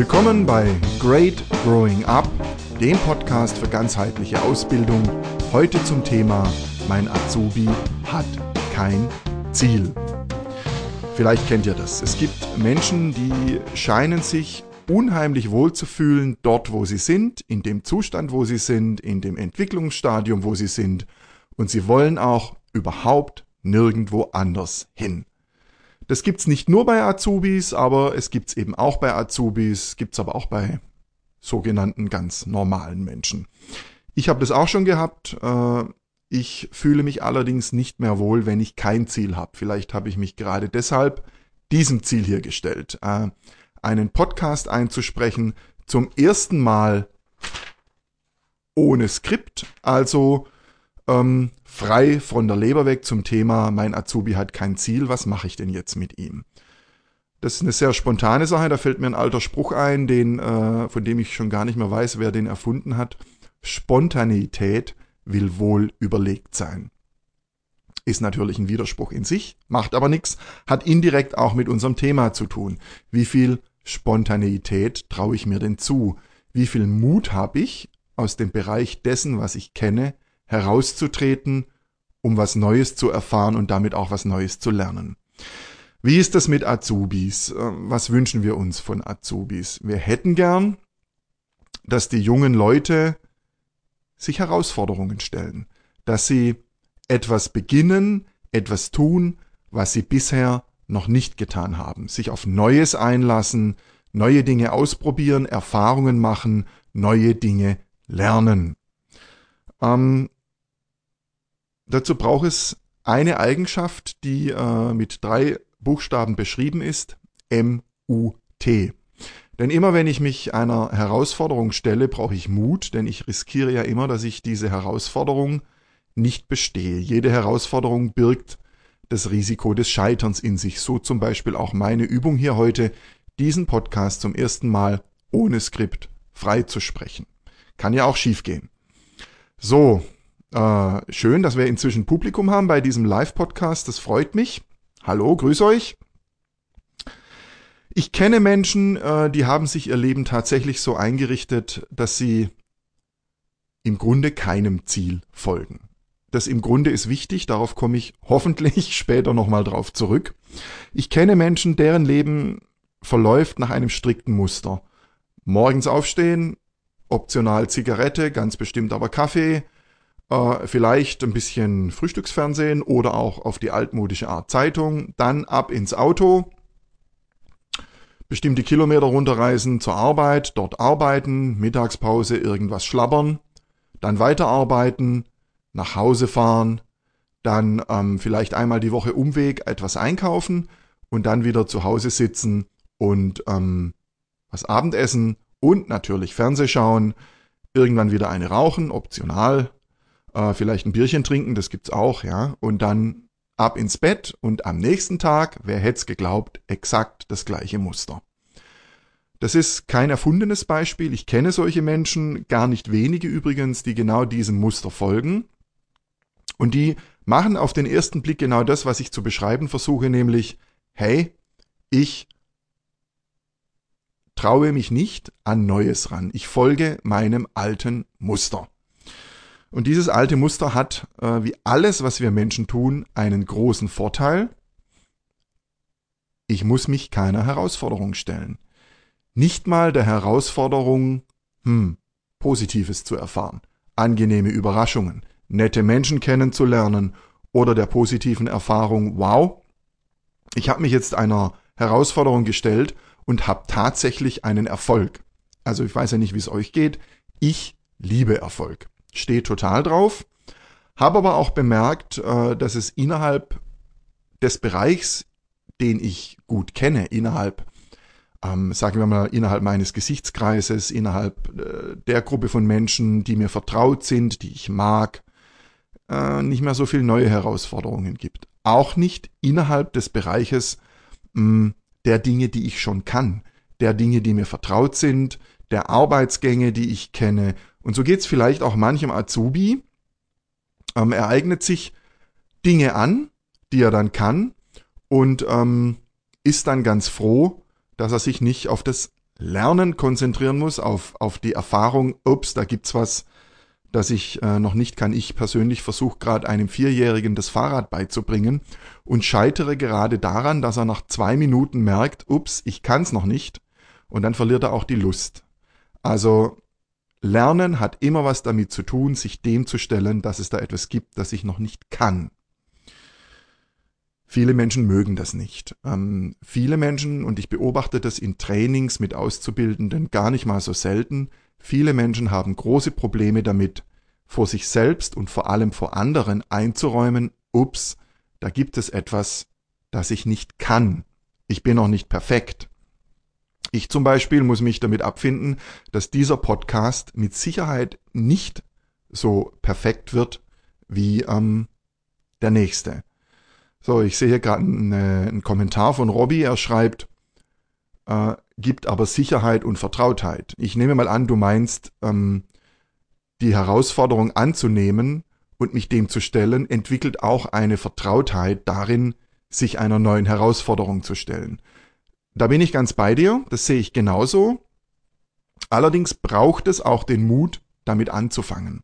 Willkommen bei Great Growing Up, dem Podcast für ganzheitliche Ausbildung. Heute zum Thema Mein Azubi hat kein Ziel. Vielleicht kennt ihr das. Es gibt Menschen, die scheinen sich unheimlich wohl zu fühlen dort, wo sie sind, in dem Zustand, wo sie sind, in dem Entwicklungsstadium, wo sie sind. Und sie wollen auch überhaupt nirgendwo anders hin. Das gibt's nicht nur bei Azubis, aber es gibt's eben auch bei Azubis, gibt's aber auch bei sogenannten ganz normalen Menschen. Ich habe das auch schon gehabt. Äh, ich fühle mich allerdings nicht mehr wohl, wenn ich kein Ziel habe. Vielleicht habe ich mich gerade deshalb diesem Ziel hier gestellt, äh, einen Podcast einzusprechen, zum ersten Mal ohne Skript, also ähm, frei von der Leber weg zum Thema, mein Azubi hat kein Ziel, was mache ich denn jetzt mit ihm? Das ist eine sehr spontane Sache, da fällt mir ein alter Spruch ein, den, äh, von dem ich schon gar nicht mehr weiß, wer den erfunden hat. Spontaneität will wohl überlegt sein. Ist natürlich ein Widerspruch in sich, macht aber nichts, hat indirekt auch mit unserem Thema zu tun. Wie viel Spontaneität traue ich mir denn zu? Wie viel Mut habe ich, aus dem Bereich dessen, was ich kenne, herauszutreten, um was Neues zu erfahren und damit auch was Neues zu lernen. Wie ist das mit Azubis? Äh, was wünschen wir uns von Azubis? Wir hätten gern, dass die jungen Leute sich Herausforderungen stellen, dass sie etwas beginnen, etwas tun, was sie bisher noch nicht getan haben, sich auf Neues einlassen, neue Dinge ausprobieren, Erfahrungen machen, neue Dinge lernen. Ähm, Dazu braucht es eine Eigenschaft, die äh, mit drei Buchstaben beschrieben ist, M-U-T. Denn immer wenn ich mich einer Herausforderung stelle, brauche ich Mut, denn ich riskiere ja immer, dass ich diese Herausforderung nicht bestehe. Jede Herausforderung birgt das Risiko des Scheiterns in sich. So zum Beispiel auch meine Übung hier heute, diesen Podcast zum ersten Mal ohne Skript frei zu sprechen. Kann ja auch schiefgehen. So, äh, schön, dass wir inzwischen Publikum haben bei diesem Live-Podcast. Das freut mich. Hallo, grüß euch. Ich kenne Menschen, äh, die haben sich ihr Leben tatsächlich so eingerichtet, dass sie im Grunde keinem Ziel folgen. Das im Grunde ist wichtig, darauf komme ich hoffentlich später nochmal drauf zurück. Ich kenne Menschen, deren Leben verläuft nach einem strikten Muster. Morgens aufstehen, optional Zigarette, ganz bestimmt aber Kaffee, äh, vielleicht ein bisschen Frühstücksfernsehen oder auch auf die altmodische Art Zeitung, dann ab ins Auto, bestimmte Kilometer runterreisen zur Arbeit, dort arbeiten, Mittagspause irgendwas schlabbern, dann weiterarbeiten, nach Hause fahren, dann ähm, vielleicht einmal die Woche Umweg etwas einkaufen und dann wieder zu Hause sitzen und ähm, was Abendessen und natürlich Fernseh schauen, irgendwann wieder eine rauchen, optional, äh, vielleicht ein Bierchen trinken, das gibt's auch, ja, und dann ab ins Bett und am nächsten Tag, wer hätte geglaubt, exakt das gleiche Muster. Das ist kein erfundenes Beispiel. Ich kenne solche Menschen, gar nicht wenige übrigens, die genau diesem Muster folgen. Und die machen auf den ersten Blick genau das, was ich zu beschreiben versuche, nämlich, hey, ich traue mich nicht an Neues ran. Ich folge meinem alten Muster. Und dieses alte Muster hat, äh, wie alles, was wir Menschen tun, einen großen Vorteil. Ich muss mich keiner Herausforderung stellen. Nicht mal der Herausforderung, hm, Positives zu erfahren, angenehme Überraschungen, nette Menschen kennenzulernen oder der positiven Erfahrung, wow, ich habe mich jetzt einer Herausforderung gestellt und habe tatsächlich einen Erfolg. Also ich weiß ja nicht, wie es euch geht. Ich liebe Erfolg stehe total drauf, habe aber auch bemerkt, äh, dass es innerhalb des Bereichs, den ich gut kenne, innerhalb, ähm, sagen wir mal, innerhalb meines Gesichtskreises, innerhalb äh, der Gruppe von Menschen, die mir vertraut sind, die ich mag, äh, nicht mehr so viel neue Herausforderungen gibt. Auch nicht innerhalb des Bereiches mh, hm, der Dinge, die ich schon kann, der Dinge, die mir vertraut sind, der Arbeitsgänge, die ich kenne und so geht's vielleicht auch manchem Azubi. Ähm, er eignet sich Dinge an, die er dann kann und ähm, ist dann ganz froh, dass er sich nicht auf das Lernen konzentrieren muss, auf, auf die Erfahrung, ups, da gibt's was, das ich äh, noch nicht kann. Ich persönlich versuche gerade einem Vierjährigen das Fahrrad beizubringen und scheitere gerade daran, dass er nach zwei Minuten merkt, ups, ich kann's noch nicht. Und dann verliert er auch die Lust. Also Lernen hat immer was damit zu tun, sich dem zu stellen, dass es da etwas gibt, das ich noch nicht kann. Viele Menschen mögen das nicht. Ähm, viele Menschen, und ich beobachte das in Trainings mit Auszubildenden gar nicht mal so selten, viele Menschen haben große Probleme damit, vor sich selbst und vor allem vor anderen einzuräumen, ups, da gibt es etwas, das ich nicht kann. Ich bin noch nicht perfekt. Ich zum Beispiel muss mich damit abfinden, dass dieser Podcast mit Sicherheit nicht so perfekt wird wie ähm, der nächste. So, ich sehe hier gerade einen, äh, einen, Kommentar von Robby. Er schreibt, äh, gibt aber Sicherheit und Vertrautheit. Ich nehme mal an, du meinst, ähm, die Herausforderung anzunehmen und mich dem zu stellen, entwickelt auch eine Vertrautheit darin, sich einer neuen Herausforderung zu stellen. Da bin ich ganz bei dir, das sehe ich genauso. Allerdings braucht es auch den Mut, damit anzufangen.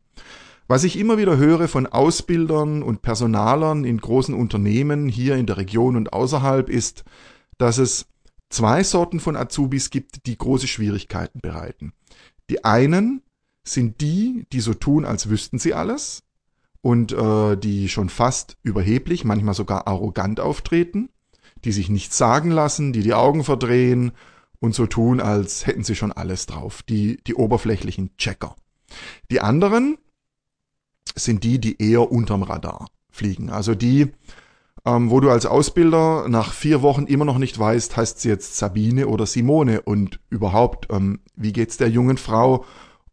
Was ich immer wieder höre von Ausbildern und Personalern in großen Unternehmen hier in der Region und außerhalb ist, dass es zwei Sorten von Azubis gibt, die große Schwierigkeiten bereiten. Die einen sind die, die so tun, als wüssten sie alles und äh, die schon fast überheblich, manchmal sogar arrogant auftreten, die sich nichts sagen lassen, die die Augen verdrehen und so tun, als hätten sie schon alles drauf, die, die oberflächlichen Checker. Die anderen, sind die, die eher unterm Radar fliegen. Also die, ähm, wo du als Ausbilder nach vier Wochen immer noch nicht weißt, heißt sie jetzt Sabine oder Simone und überhaupt, ähm, wie geht's der jungen Frau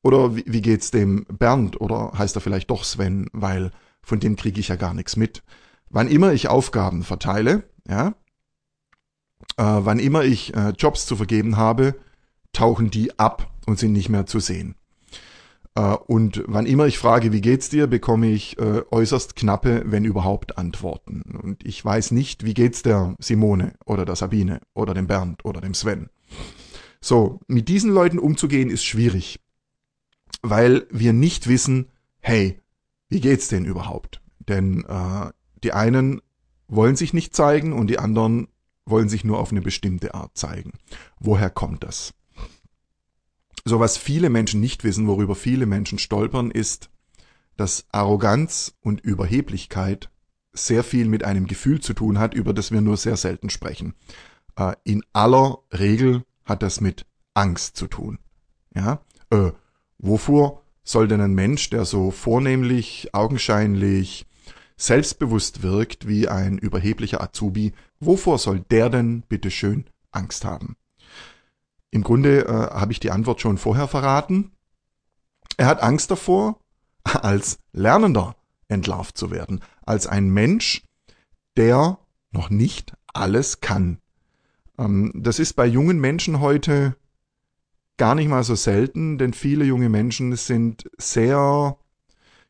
oder wie, wie geht's dem Bernd oder heißt er vielleicht doch Sven, weil von dem kriege ich ja gar nichts mit. Wann immer ich Aufgaben verteile, ja, äh, wann immer ich äh, Jobs zu vergeben habe, tauchen die ab und sind nicht mehr zu sehen. Äh, und wann immer ich frage, wie geht's dir, bekomme ich äh, äußerst knappe, wenn überhaupt, Antworten. Und ich weiß nicht, wie geht's der Simone oder der Sabine oder dem Bernd oder dem Sven. So, mit diesen Leuten umzugehen ist schwierig, weil wir nicht wissen, hey, wie geht's denn überhaupt? Denn äh, die einen wollen sich nicht zeigen und die anderen wollen sich nur auf eine bestimmte Art zeigen. Woher kommt das? So was viele Menschen nicht wissen, worüber viele Menschen stolpern, ist, dass Arroganz und Überheblichkeit sehr viel mit einem Gefühl zu tun hat, über das wir nur sehr selten sprechen. Äh, in aller Regel hat das mit Angst zu tun. Ja, äh, wovor soll denn ein Mensch, der so vornehmlich, augenscheinlich, selbstbewusst wirkt wie ein überheblicher Azubi, wovor soll der denn bitteschön Angst haben? Im Grunde äh, habe ich die Antwort schon vorher verraten. Er hat Angst davor, als Lernender entlarvt zu werden, als ein Mensch, der noch nicht alles kann. Ähm, das ist bei jungen Menschen heute gar nicht mal so selten, denn viele junge Menschen sind sehr,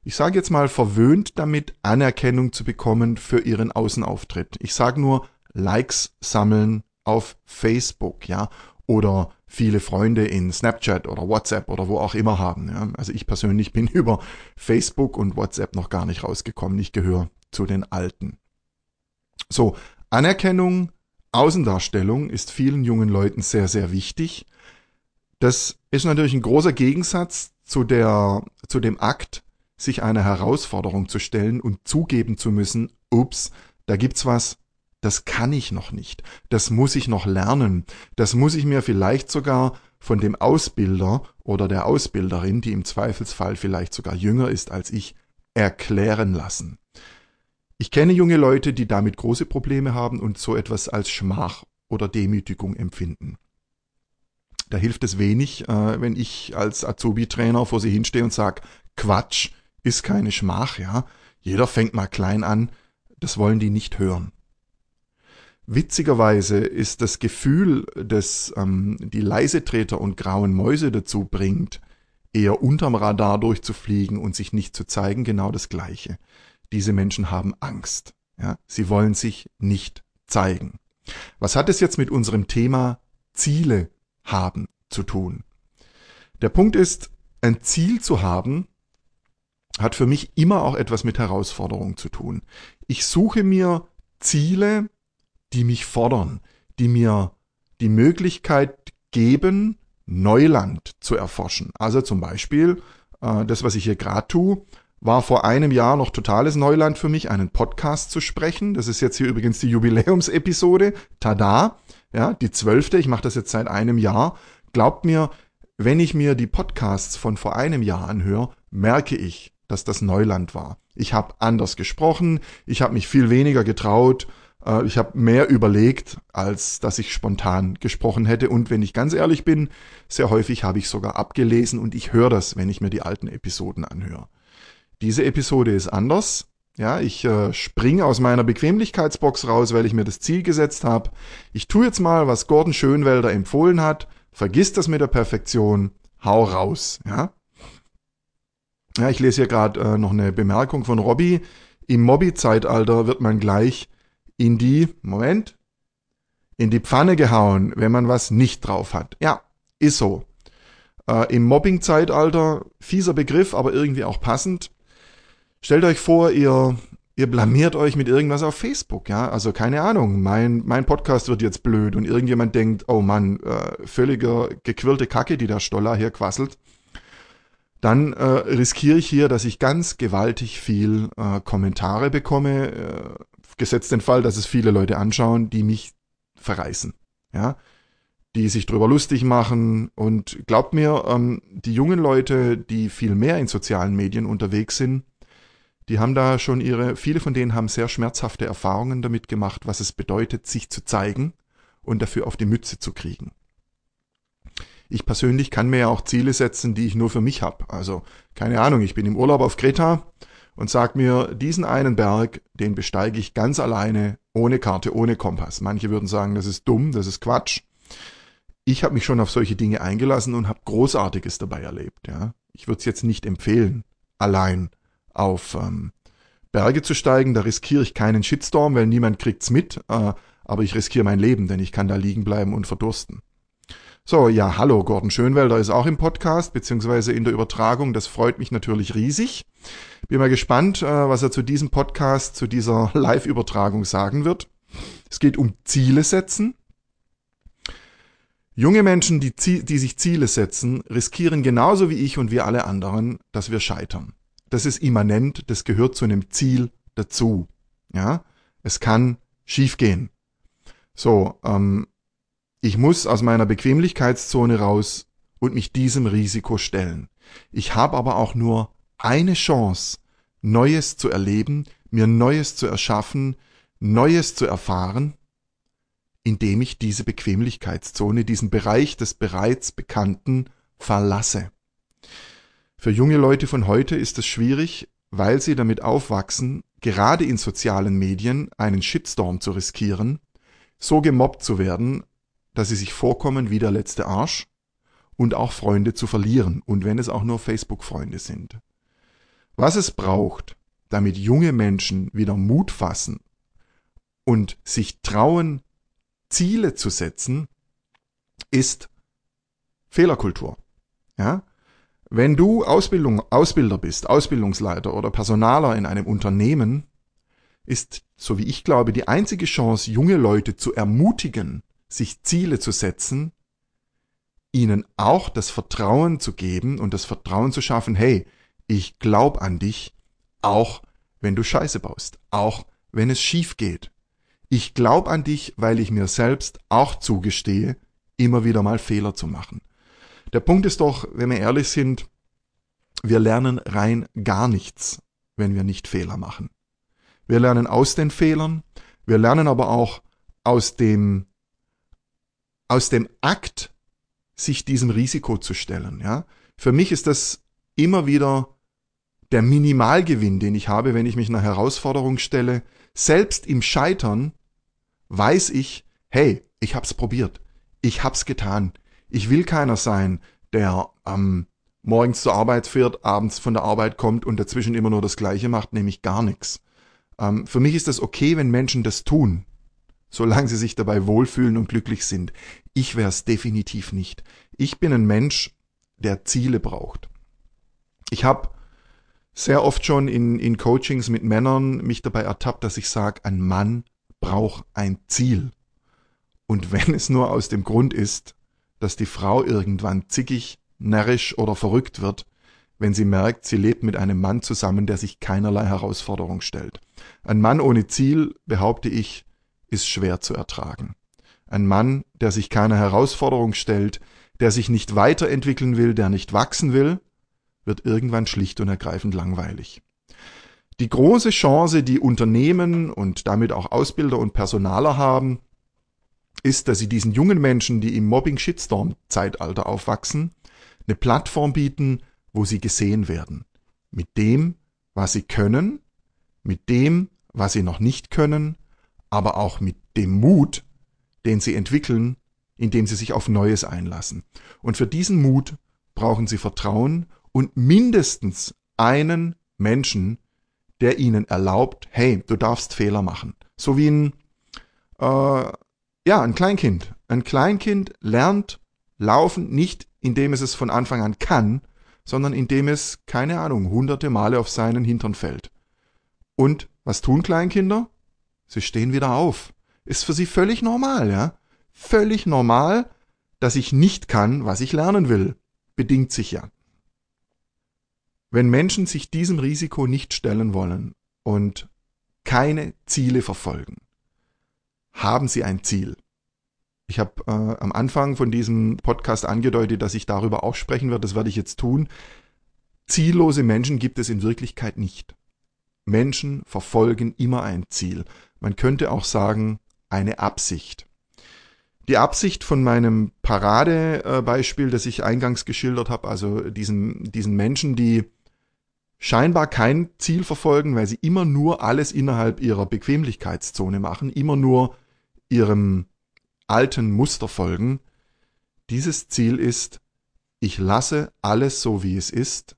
ich sage jetzt mal, verwöhnt damit, Anerkennung zu bekommen für ihren Außenauftritt. Ich sage nur Likes sammeln auf Facebook, ja, oder viele Freunde in Snapchat oder WhatsApp oder wo auch immer haben. Ja. Also ich persönlich bin über Facebook und WhatsApp noch gar nicht rausgekommen. Ich gehöre zu den Alten. So, Anerkennung, Außendarstellung ist vielen jungen Leuten sehr, sehr wichtig. Das ist natürlich ein großer Gegensatz zu der, zu dem Akt, sich einer Herausforderung zu stellen und zugeben zu müssen, ups, da gibt's was, das kann ich noch nicht, das muss ich noch lernen, das muss ich mir vielleicht sogar von dem Ausbilder oder der Ausbilderin, die im Zweifelsfall vielleicht sogar jünger ist als ich, erklären lassen. Ich kenne junge Leute, die damit große Probleme haben und so etwas als Schmach oder Demütigung empfinden. Da hilft es wenig, äh, wenn ich als Azubi-Trainer vor sie hinstehe und sage, Quatsch, ist keine Schmach, ja. Jeder fängt mal klein an, das wollen die nicht hören. Witzigerweise ist das Gefühl, das ähm, die Leisetreter und grauen Mäuse dazu bringt, eher unterm Radar durchzufliegen und sich nicht zu zeigen, genau das gleiche. Diese Menschen haben Angst. Ja? Sie wollen sich nicht zeigen. Was hat es jetzt mit unserem Thema Ziele haben zu tun. Der Punkt ist, ein Ziel zu haben, hat für mich immer auch etwas mit Herausforderung zu tun. Ich suche mir Ziele, die mich fordern, die mir die Möglichkeit geben, Neuland zu erforschen. Also zum Beispiel äh, das, was ich hier gerade tue, war vor einem Jahr noch totales Neuland für mich, einen Podcast zu sprechen. Das ist jetzt hier übrigens die Jubiläumsepisode. Tada! Ja, die zwölfte. Ich mache das jetzt seit einem Jahr. Glaubt mir, wenn ich mir die Podcasts von vor einem Jahr anhöre, merke ich, dass das Neuland war. Ich habe anders gesprochen, ich habe mich viel weniger getraut, äh, ich habe mehr überlegt, als dass ich spontan gesprochen hätte. Und wenn ich ganz ehrlich bin, sehr häufig habe ich sogar abgelesen und ich höre das, wenn ich mir die alten Episoden anhöre. Diese Episode ist anders. Ja, ich äh, springe aus meiner Bequemlichkeitsbox raus, weil ich mir das Ziel gesetzt habe. Ich tue jetzt mal, was Gordon Schönwelder empfohlen hat. Vergiss das mit der Perfektion. Hau raus. Ja, ja ich lese hier gerade äh, noch eine Bemerkung von Robbie. Im Mobby-Zeitalter wird man gleich in die, Moment, in die Pfanne gehauen, wenn man was nicht drauf hat. Ja, ist so. Äh, Im Mobbing-Zeitalter, fieser Begriff, aber irgendwie auch passend. Stellt euch vor, ihr, ihr blamiert euch mit irgendwas auf Facebook, ja. Also keine Ahnung, mein, mein Podcast wird jetzt blöd und irgendjemand denkt, oh Mann, äh, völliger gequirlte Kacke, die der Stoller hier quasselt. Dann äh, riskiere ich hier, dass ich ganz gewaltig viel äh, Kommentare bekomme, äh, gesetzt den Fall, dass es viele Leute anschauen, die mich verreißen, ja, die sich drüber lustig machen und glaubt mir, ähm, die jungen Leute, die viel mehr in sozialen Medien unterwegs sind, die haben da schon ihre, viele von denen haben sehr schmerzhafte Erfahrungen damit gemacht, was es bedeutet, sich zu zeigen und dafür auf die Mütze zu kriegen. Ich persönlich kann mir ja auch Ziele setzen, die ich nur für mich habe. Also keine Ahnung, ich bin im Urlaub auf Kreta und sag mir, diesen einen Berg, den besteige ich ganz alleine, ohne Karte, ohne Kompass. Manche würden sagen, das ist dumm, das ist Quatsch. Ich habe mich schon auf solche Dinge eingelassen und habe Großartiges dabei erlebt. Ja. Ich würde es jetzt nicht empfehlen, allein auf ähm, Berge zu steigen. Da riskiere ich keinen Shitstorm, weil niemand kriegt's mit. Äh, aber ich riskiere mein Leben, denn ich kann da liegen bleiben und verdursten. So, ja, hallo, Gordon Schönwelder ist auch im Podcast, beziehungsweise in der Übertragung. Das freut mich natürlich riesig. Bin mal gespannt, äh, was er zu diesem Podcast, zu dieser Live-Übertragung sagen wird. Es geht um Ziele setzen. Junge Menschen, die, die sich Ziele setzen, riskieren genauso wie ich und wir alle anderen, dass wir scheitern. Das ist immanent, das gehört zu einem Ziel dazu. Ja, es kann schiefgehen. So, ähm, ich muss aus meiner Bequemlichkeitszone raus und mich diesem Risiko stellen. Ich habe aber auch nur eine Chance, Neues zu erleben, mir Neues zu erschaffen, Neues zu erfahren, indem ich diese Bequemlichkeitszone, diesen Bereich des bereits Bekannten verlasse. Für junge Leute von heute ist es schwierig, weil sie damit aufwachsen, gerade in sozialen Medien einen Shitstorm zu riskieren, so gemobbt zu werden, dass sie sich vorkommen wie der letzte Arsch und auch Freunde zu verlieren und wenn es auch nur Facebook-Freunde sind. Was es braucht, damit junge Menschen wieder Mut fassen und sich trauen, Ziele zu setzen, ist Fehlerkultur. Ja? Wenn du Ausbildung, Ausbilder bist, Ausbildungsleiter oder Personaler in einem Unternehmen, ist, so wie ich glaube, die einzige Chance, junge Leute zu ermutigen, sich Ziele zu setzen, ihnen auch das Vertrauen zu geben und das Vertrauen zu schaffen, hey, ich glaub an dich, auch wenn du Scheiße baust, auch wenn es schief geht. Ich glaub an dich, weil ich mir selbst auch zugestehe, immer wieder mal Fehler zu machen. Der Punkt ist doch, wenn wir ehrlich sind, wir lernen rein gar nichts, wenn wir nicht Fehler machen. Wir lernen aus den Fehlern, wir lernen aber auch aus dem aus dem Akt, sich diesem Risiko zu stellen. Ja? Für mich ist das immer wieder der Minimalgewinn, den ich habe, wenn ich mich einer Herausforderung stelle. Selbst im Scheitern weiß ich, hey, ich hab's probiert. Ich hab's getan. Ich will keiner sein, der ähm, morgens zur Arbeit fährt, abends von der Arbeit kommt und dazwischen immer nur das Gleiche macht, nämlich gar nichts. Ähm, für mich ist das okay, wenn Menschen das tun solange sie sich dabei wohlfühlen und glücklich sind. Ich wäre es definitiv nicht. Ich bin ein Mensch, der Ziele braucht. Ich habe sehr oft schon in, in Coachings mit Männern mich dabei ertappt, dass ich sage, ein Mann braucht ein Ziel. Und wenn es nur aus dem Grund ist, dass die Frau irgendwann zickig, närrisch oder verrückt wird, wenn sie merkt, sie lebt mit einem Mann zusammen, der sich keinerlei Herausforderung stellt. Ein Mann ohne Ziel, behaupte ich, ist schwer zu ertragen. Ein Mann, der sich keiner Herausforderung stellt, der sich nicht weiterentwickeln will, der nicht wachsen will, wird irgendwann schlicht und ergreifend langweilig. Die große Chance, die Unternehmen und damit auch Ausbilder und Personaler haben, ist, dass sie diesen jungen Menschen, die im Mobbing-Shitstorm-Zeitalter aufwachsen, eine Plattform bieten, wo sie gesehen werden. Mit dem, was sie können, mit dem, was sie noch nicht können, aber auch mit dem Mut, den sie entwickeln, indem sie sich auf Neues einlassen. Und für diesen Mut brauchen sie Vertrauen und mindestens einen Menschen, der ihnen erlaubt, hey, du darfst Fehler machen. So wie ein, äh, ja, ein Kleinkind. Ein Kleinkind lernt laufen nicht, indem es es von Anfang an kann, sondern indem es, keine Ahnung, hunderte Male auf seinen Hintern fällt. Und was tun Kleinkinder? Sie stehen wieder auf. Ist für sie völlig normal, ja? Völlig normal, dass ich nicht kann, was ich lernen will. Bedingt sich ja. Wenn Menschen sich diesem Risiko nicht stellen wollen und keine Ziele verfolgen, haben sie ein Ziel. Ich habe äh, am Anfang von diesem Podcast angedeutet, dass ich darüber auch sprechen werde. Das werde ich jetzt tun. Ziellose Menschen gibt es in Wirklichkeit nicht. Menschen verfolgen immer ein Ziel. Man könnte auch sagen, eine Absicht. Die Absicht von meinem Paradebeispiel, das ich eingangs geschildert habe, also diesen, diesen Menschen, die scheinbar kein Ziel verfolgen, weil sie immer nur alles innerhalb ihrer Bequemlichkeitszone machen, immer nur ihrem alten Muster folgen. Dieses Ziel ist, ich lasse alles so, wie es ist,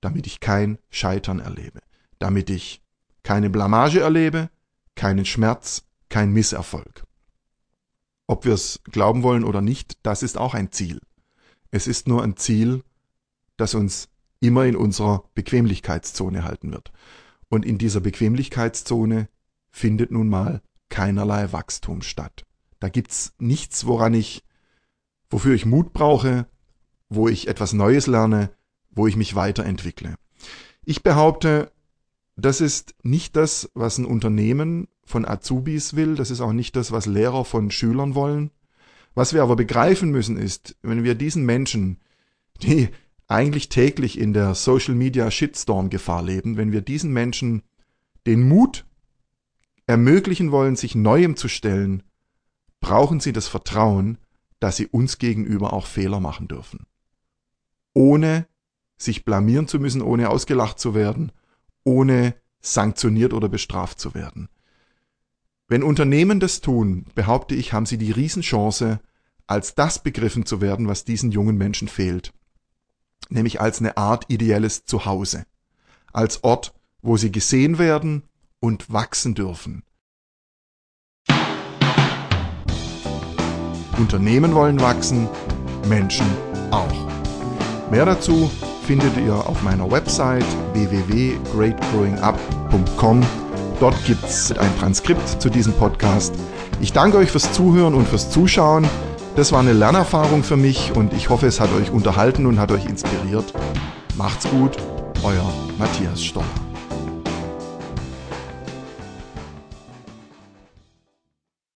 damit ich kein Scheitern erlebe, damit ich keine Blamage erlebe, keinen Schmerz, kein Misserfolg. Ob wir es glauben wollen oder nicht, das ist auch ein Ziel. Es ist nur ein Ziel, das uns immer in unserer Bequemlichkeitszone halten wird. Und in dieser Bequemlichkeitszone findet nun mal keinerlei Wachstum statt. Da gibt's nichts, woran ich, wofür ich Mut brauche, wo ich etwas Neues lerne, wo ich mich weiterentwickle. Ich behaupte, das ist nicht das, was ein Unternehmen von Azubis will, das ist auch nicht das, was Lehrer von Schülern wollen. Was wir aber begreifen müssen ist, wenn wir diesen Menschen, die eigentlich täglich in der Social Media Shitstorm Gefahr leben, wenn wir diesen Menschen den Mut ermöglichen wollen, sich Neuem zu stellen, brauchen sie das Vertrauen, dass sie uns gegenüber auch Fehler machen dürfen. Ohne sich blamieren zu müssen, ohne ausgelacht zu werden, ohne sanktioniert oder bestraft zu werden. Wenn Unternehmen das tun, behaupte ich, haben sie die Riesenchance, als das begriffen zu werden, was diesen jungen Menschen fehlt nämlich als eine Art ideelles Zuhause, als Ort, wo sie gesehen werden und wachsen dürfen. Unternehmen wollen wachsen, Menschen auch. Mehr dazu findet ihr auf meiner Website www.greatgrowingup.com. Dort gibt es ein Transkript zu diesem Podcast. Ich danke euch fürs Zuhören und fürs Zuschauen. Das war eine Lernerfahrung für mich und ich hoffe, es hat euch unterhalten und hat euch inspiriert. Macht's gut, euer Matthias Stoller.